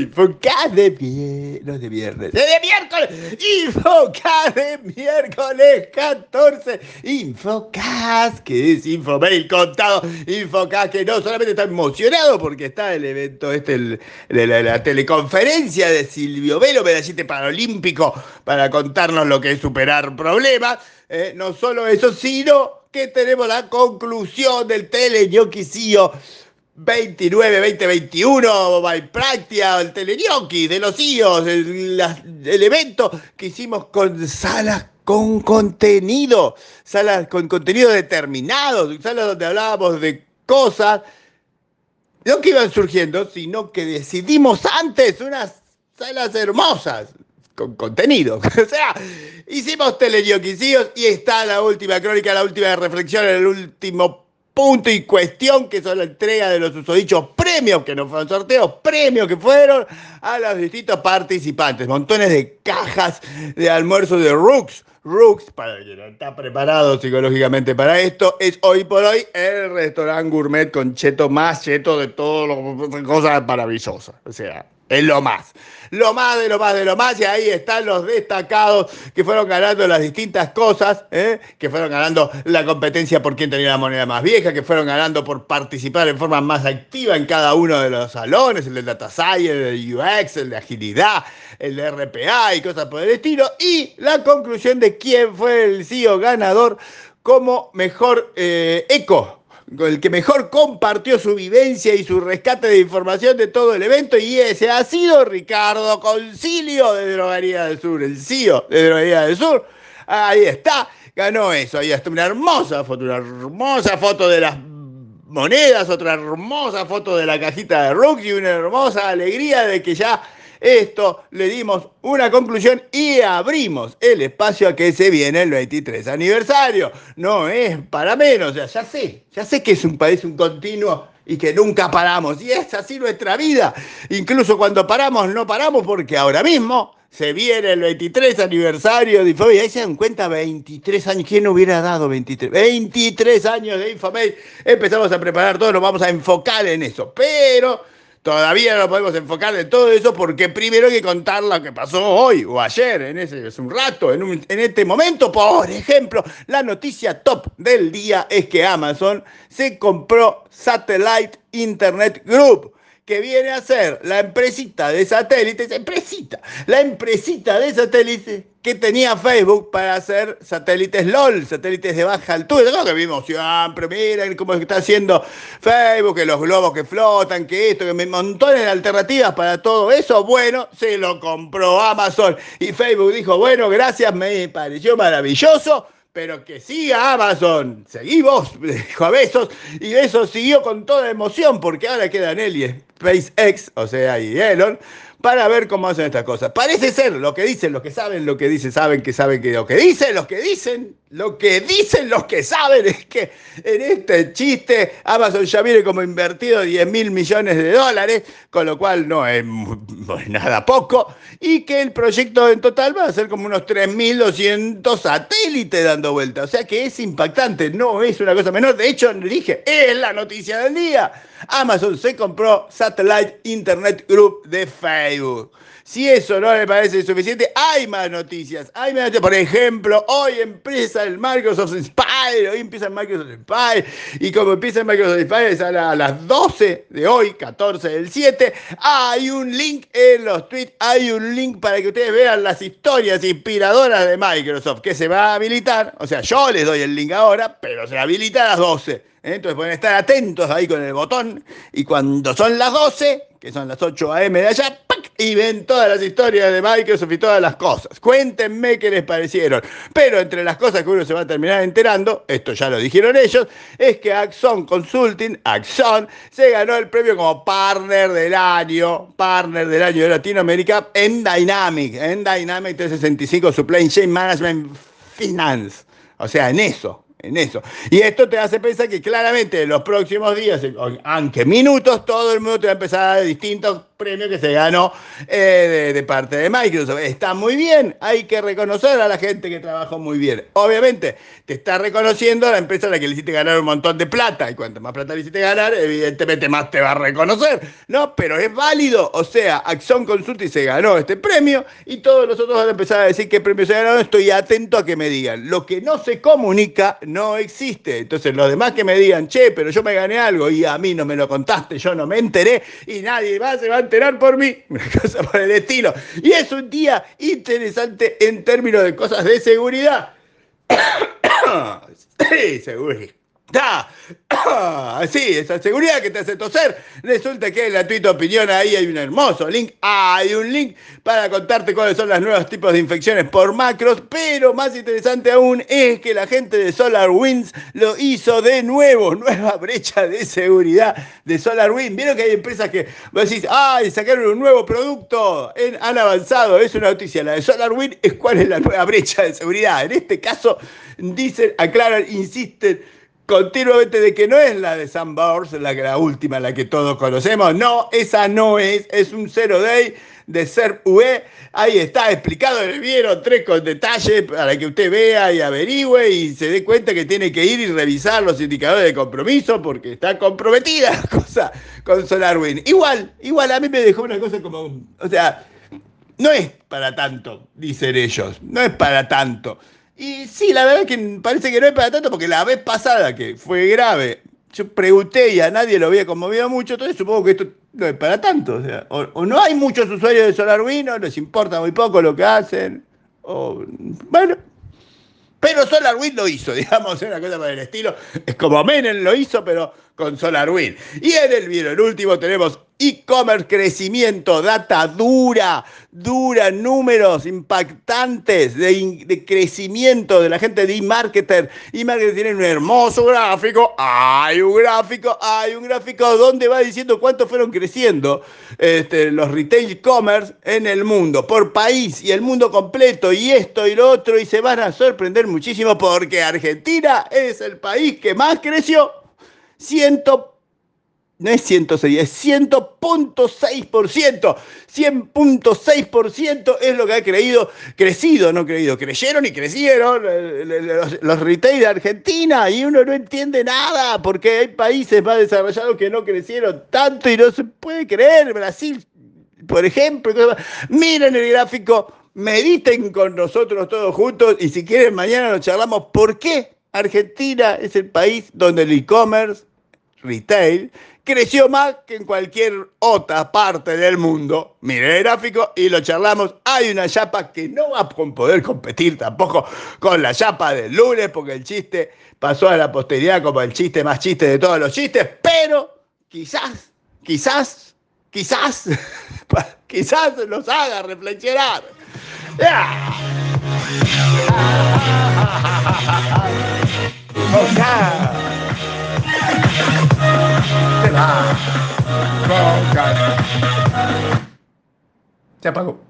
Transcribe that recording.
Infocast de viernes, no de viernes, de miércoles, Infocast de miércoles 14, Infocast, que es Infomail contado, Infocast que no solamente está emocionado porque está el evento este, de la, teleconferencia de Silvio Velo, medallista paralímpico, para contarnos lo que es superar problemas, eh, no solo eso, sino que tenemos la conclusión del teleñoquisío 29-2021, Valpractia, el teleñoqui de los IOS, el, la- evento que hicimos con salas con contenido, salas con contenido determinado, salas donde hablábamos de cosas, no que iban surgiendo, sino que decidimos antes unas salas hermosas, con contenido. O sea, hicimos teleñoquisíos y está la última crónica, la última reflexión, el último punto y cuestión, que son la entrega de los usodichos premios, que no fueron sorteos, premios que fueron a los distintos participantes. Montones de cajas de almuerzo de Rooks. Rooks, para el que no está preparado psicológicamente para esto, es hoy por hoy el restaurante gourmet con cheto más cheto de todas las cosas maravillosas. O sea, es lo más. Lo más de lo más de lo más, y ahí están los destacados que fueron ganando las distintas cosas, ¿eh? que fueron ganando la competencia por quién tenía la moneda más vieja, que fueron ganando por participar en forma más activa en cada uno de los salones, el de Data Science, el de UX, el de agilidad, el de RPA y cosas por el estilo, y la conclusión de quién fue el CEO ganador como mejor eh, eco el que mejor compartió su vivencia y su rescate de información de todo el evento, y ese ha sido Ricardo Concilio de Droguería del Sur, el CEO de Droguería del Sur. Ahí está, ganó eso, ahí está una hermosa foto, una hermosa foto de las monedas, otra hermosa foto de la cajita de Rooks y una hermosa alegría de que ya esto le dimos una conclusión y abrimos el espacio a que se viene el 23 aniversario. No es para menos, sea, ya sé, ya sé que es un país un continuo y que nunca paramos. Y es así nuestra vida. Incluso cuando paramos, no paramos porque ahora mismo se viene el 23 aniversario de Infomail. Ahí se dan cuenta, 23 años. ¿Quién hubiera dado 23? 23 años de Infomail. Empezamos a preparar todo, nos vamos a enfocar en eso. Pero Todavía no podemos enfocar en todo eso porque primero hay que contar lo que pasó hoy o ayer, en ese hace un rato, en, en este momento. Por ejemplo, la noticia top del día es que Amazon se compró Satellite Internet Group que viene a ser la empresita de satélites, empresita, la empresita de satélites que tenía Facebook para hacer satélites LOL, satélites de baja altura. Lo que vimos siempre, miren cómo está haciendo Facebook, que los globos que flotan, que esto, que me- montones de alternativas para todo eso. Bueno, se lo compró Amazon y Facebook dijo, bueno, gracias, me pareció maravilloso. Pero que siga Amazon. Seguí vos, dijo a Besos. Y Besos siguió con toda emoción porque ahora quedan él y SpaceX, o sea, y Elon, para ver cómo hacen estas cosas. Parece ser lo que dicen, los que saben lo que dicen, saben que saben que lo que dicen, los que dicen, lo que dicen los que saben es que en este chiste Amazon ya viene como invertido 10 mil millones de dólares, con lo cual no es nada poco, y que el proyecto en total va a ser como unos 3.200 satélites dando vuelta. O sea que es impactante, no es una cosa menor. De hecho, dije, es la noticia del día. Amazon se compró Satellite Internet Group de Facebook. Si eso no le parece suficiente, hay más noticias. Hay más noticias. Por ejemplo, hoy empieza el Microsoft Inspire. Hoy empieza el Microsoft Inspire. Y como empieza el Microsoft Inspire, es a, la- a las 12 de hoy, 14 del 7. Hay un link en los tweets. Hay un link para que ustedes vean las historias inspiradoras de Microsoft que se va a habilitar. O sea, yo les doy el link ahora, pero se habilita a las 12. ¿eh? Entonces pueden estar atentos ahí con el botón. Y cuando son las 12, que son las 8 a.m. de allá. Y ven todas las historias de Microsoft y todas las cosas. Cuéntenme qué les parecieron. Pero entre las cosas que uno se va a terminar enterando, esto ya lo dijeron ellos, es que Axon Consulting, Axon, se ganó el premio como partner del año, partner del año de Latinoamérica en Dynamic, en Dynamic 365 Supply Chain Management Finance. O sea, en eso, en eso. Y esto te hace pensar que claramente en los próximos días, aunque minutos, todo el mundo te va a empezar a dar distintos premio que se ganó eh, de, parte de Microsoft. Está muy bien, hay que reconocer a la gente que trabajó muy bien. Obviamente, te está reconociendo la empresa a la que le hiciste ganar un montón de plata, y cuanto más plata le hiciste ganar, evidentemente más te va a reconocer, ¿no? Pero es válido, o sea, Axon Consulting se ganó este premio, y todos nosotros van a empezar a decir qué premio se ganó, estoy atento a que me digan. Lo que no se comunica no existe. Entonces, los demás que me digan, che, pero yo me gané algo y a mí no me lo contaste, yo no me enteré, y nadie más se va a enterar por mí, una cosa por el estilo. Y es un día interesante en términos de cosas de seguridad. sí, seguridad. Ah, sí, esa seguridad que te hace toser. Resulta que en la Twitter opinión ahí hay un hermoso link. hay un link para contarte cuáles son los nuevos tipos de infecciones por macros. Pero más interesante aún es que la gente de SolarWinds lo hizo de nuevo. Nueva brecha de seguridad de SolarWinds. Vieron que hay empresas que vos decís, ay, sacaron un nuevo producto. han avanzado. Es una noticia. La de SolarWinds es cuál es la nueva brecha de seguridad. En este caso, dicen, aclaran, insisten continuamente de que no es la de Sunburst, la, la última, la que todos conocemos. No, esa no es, es un zero day de ser. Ahí está explicado el video, tres con detalle para que usted vea y averigüe y se dé cuenta que tiene que ir y revisar los indicadores de compromiso porque está comprometida la cosa con SolarWind. Igual, igual, a mí me dejó una cosa como, o sea, no es para tanto, dicen ellos, no es para tanto. Y sí, la verdad es que parece que no es para tanto, porque la vez pasada que fue grave, yo pregunté y a nadie lo había conmovido mucho, entonces supongo que esto no es para tanto. O, no hay muchos usuarios de SolarWind, o les importa muy poco lo que hacen, o bueno. Pero SolarWind lo hizo, digamos, una cosa para el estilo. Es como Menem lo hizo, pero con SolarWind. Y en el video, el último, tenemos e-commerce, crecimiento, data dura, dura, números impactantes de, crecimiento de la gente de e-marketer. E-marketer tiene un hermoso gráfico, hay un gráfico, hay un gráfico donde va diciendo cuánto fueron creciendo este, los retail e-commerce en el mundo, por país y el mundo completo, y esto y lo otro, y se van a sorprender muchísimo porque Argentina es el país que más creció. 100 no es 106, es 100.6%. 100.6% es lo que ha creído, crecido, no creído, creyeron y crecieron los, retail de Argentina y uno no entiende nada porque hay países más desarrollados que no crecieron tanto y no se puede creer. Brasil, por ejemplo, miren el gráfico, mediten con nosotros todos juntos y si quieren mañana nos charlamos por qué Argentina es el país donde el e-commerce retail creció más que en cualquier otra parte del mundo. Mire el gráfico y lo charlamos. Hay una chapa que no va a poder competir tampoco con la chapa del lunes, porque el chiste pasó a la posteridad como el chiste más chiste de todos los chistes, pero quizás, quizás, quizás, quizás nos haga reflexionar. Ah. Se apagó.